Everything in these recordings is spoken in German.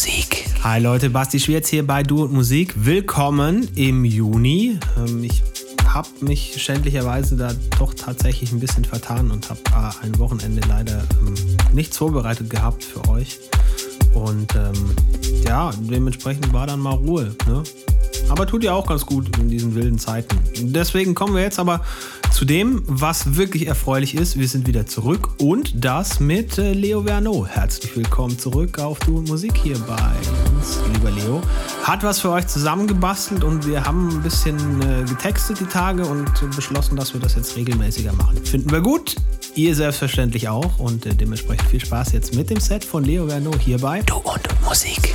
Musik. Hi Leute, Basti Schwierz hier bei Du und Musik. Willkommen im Juni. Ähm, ich habe mich schändlicherweise da doch tatsächlich ein bisschen vertan und habe äh, ein Wochenende leider ähm, nichts vorbereitet gehabt für euch. Und ähm, ja, dementsprechend war dann mal Ruhe. Ne? Aber tut ja auch ganz gut in diesen wilden Zeiten. Deswegen kommen wir jetzt aber zu dem, was wirklich erfreulich ist. Wir sind wieder zurück und das mit äh, Leo Verno. Herzlich willkommen zurück auf Du Musik hier bei uns, lieber Leo. Hat was für euch zusammengebastelt und wir haben ein bisschen äh, getextet die Tage und beschlossen, dass wir das jetzt regelmäßiger machen. Finden wir gut. Ihr selbstverständlich auch und äh, dementsprechend viel Spaß jetzt mit dem Set von Leo Verno hierbei. Du und Musik.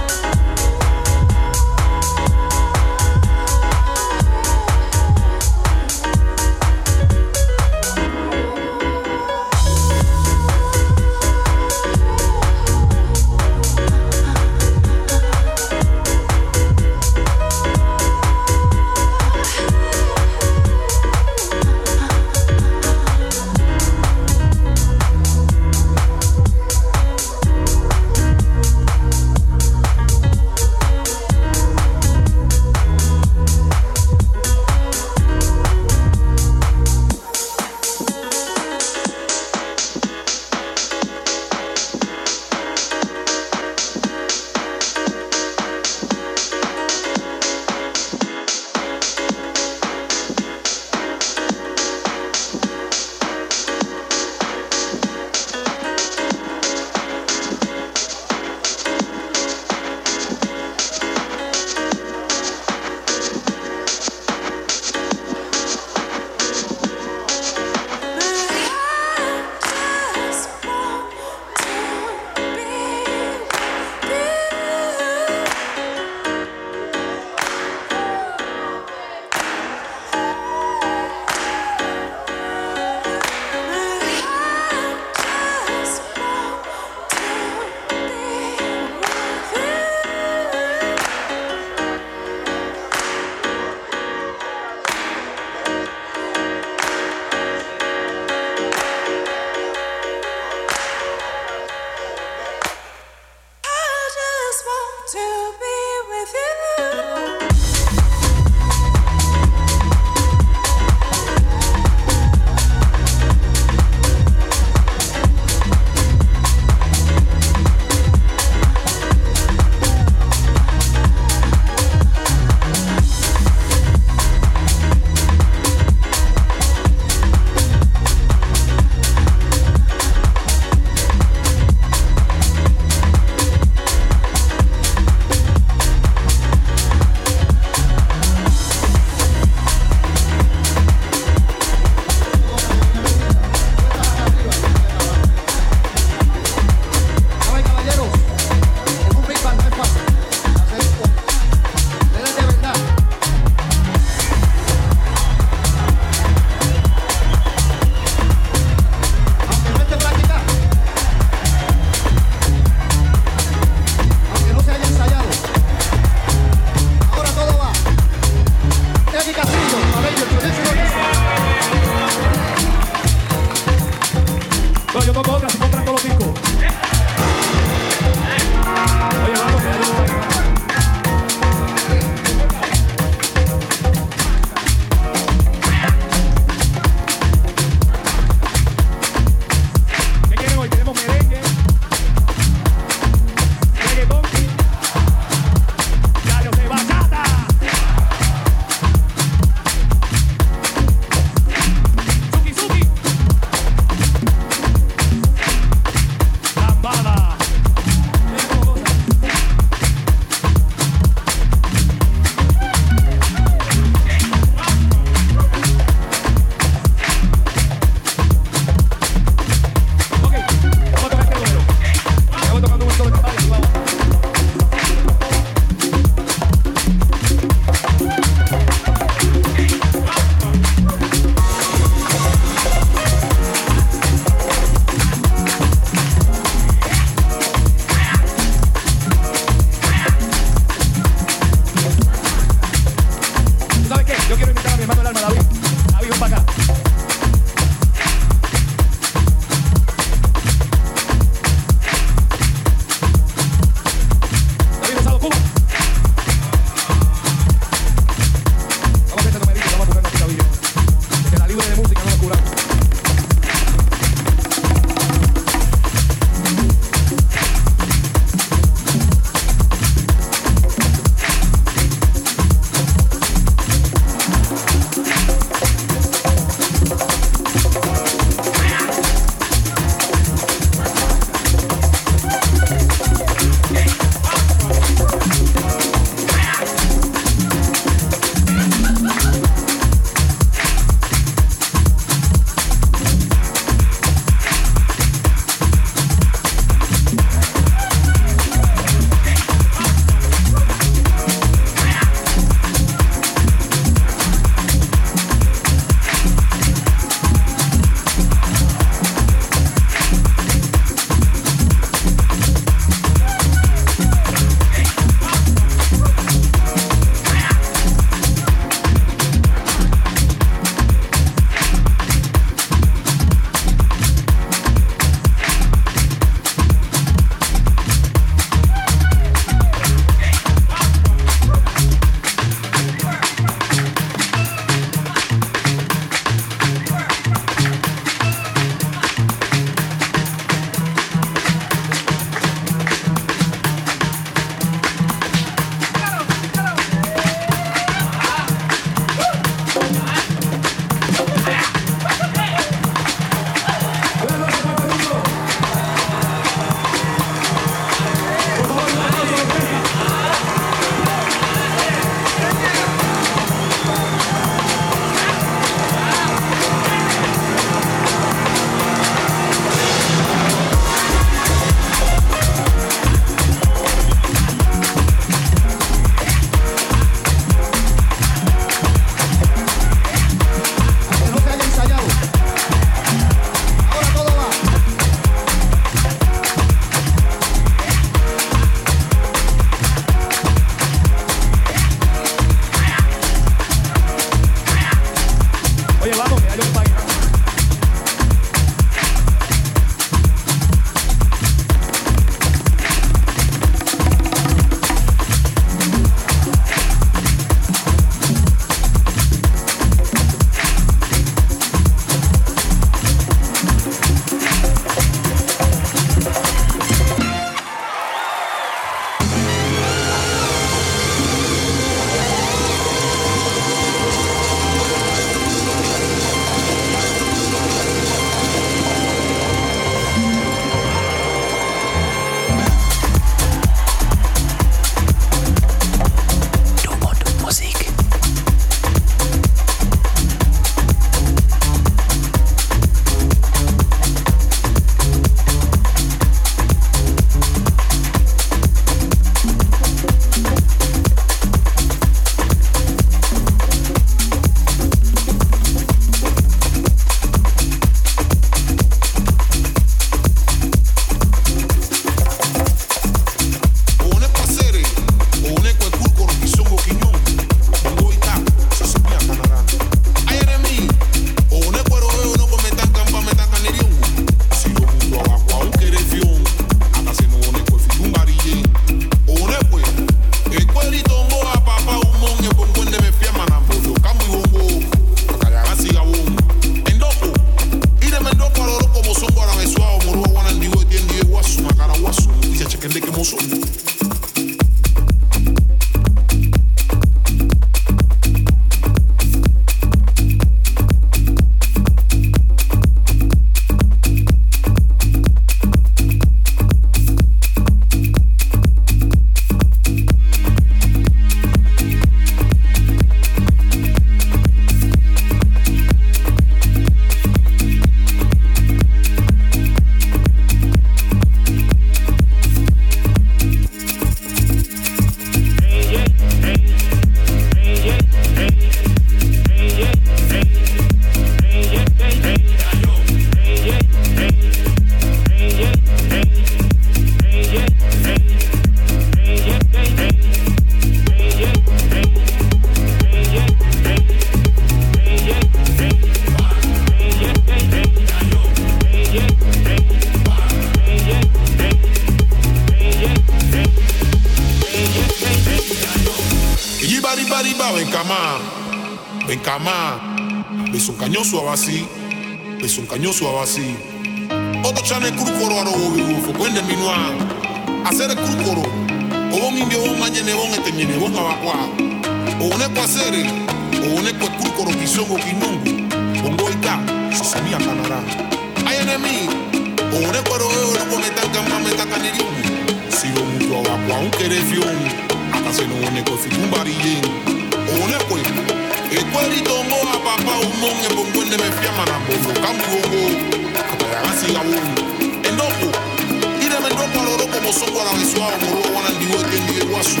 swara moroa wanandiweke wasu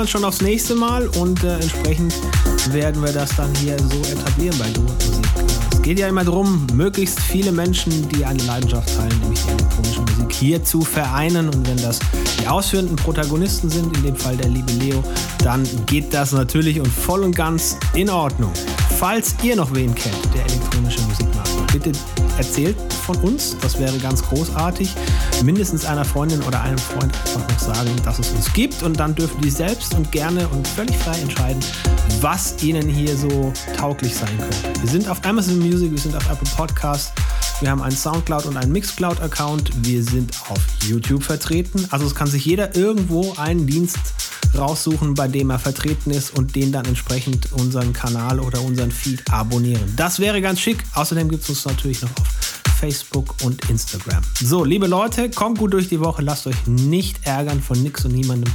uns schon aufs nächste Mal und äh, entsprechend werden wir das dann hier so etablieren bei Du und Musik. Es geht ja immer darum, möglichst viele Menschen, die eine Leidenschaft teilen, nämlich die elektronische Musik, hier zu vereinen. Und wenn das die ausführenden Protagonisten sind, in dem Fall der liebe Leo, dann geht das natürlich und voll und ganz in Ordnung. Falls ihr noch wen kennt, der elektronische Musik macht, bitte erzählt von uns. Das wäre ganz großartig. Mindestens einer Freundin oder einem Freund einfach noch sagen, dass es uns gibt und dann dürfen die selbst und gerne und völlig frei entscheiden, was ihnen hier so tauglich sein könnte. Wir sind auf Amazon Music, wir sind auf Apple Podcast. Wir haben einen Soundcloud und einen Mixcloud-Account. Wir sind auf YouTube vertreten. Also es kann sich jeder irgendwo einen Dienst raussuchen, bei dem er vertreten ist und den dann entsprechend unseren Kanal oder unseren Feed abonnieren. Das wäre ganz schick. Außerdem gibt es uns natürlich noch auf Facebook und Instagram. So, liebe Leute, kommt gut durch die Woche. Lasst euch nicht ärgern von nix und niemandem.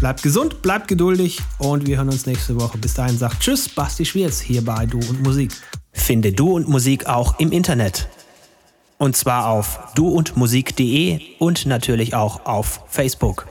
Bleibt gesund, bleibt geduldig und wir hören uns nächste Woche. Bis dahin sagt Tschüss, Basti Schwierz hier bei Du und Musik. Finde Du und Musik auch im Internet. Und zwar auf duundmusik.de und natürlich auch auf Facebook.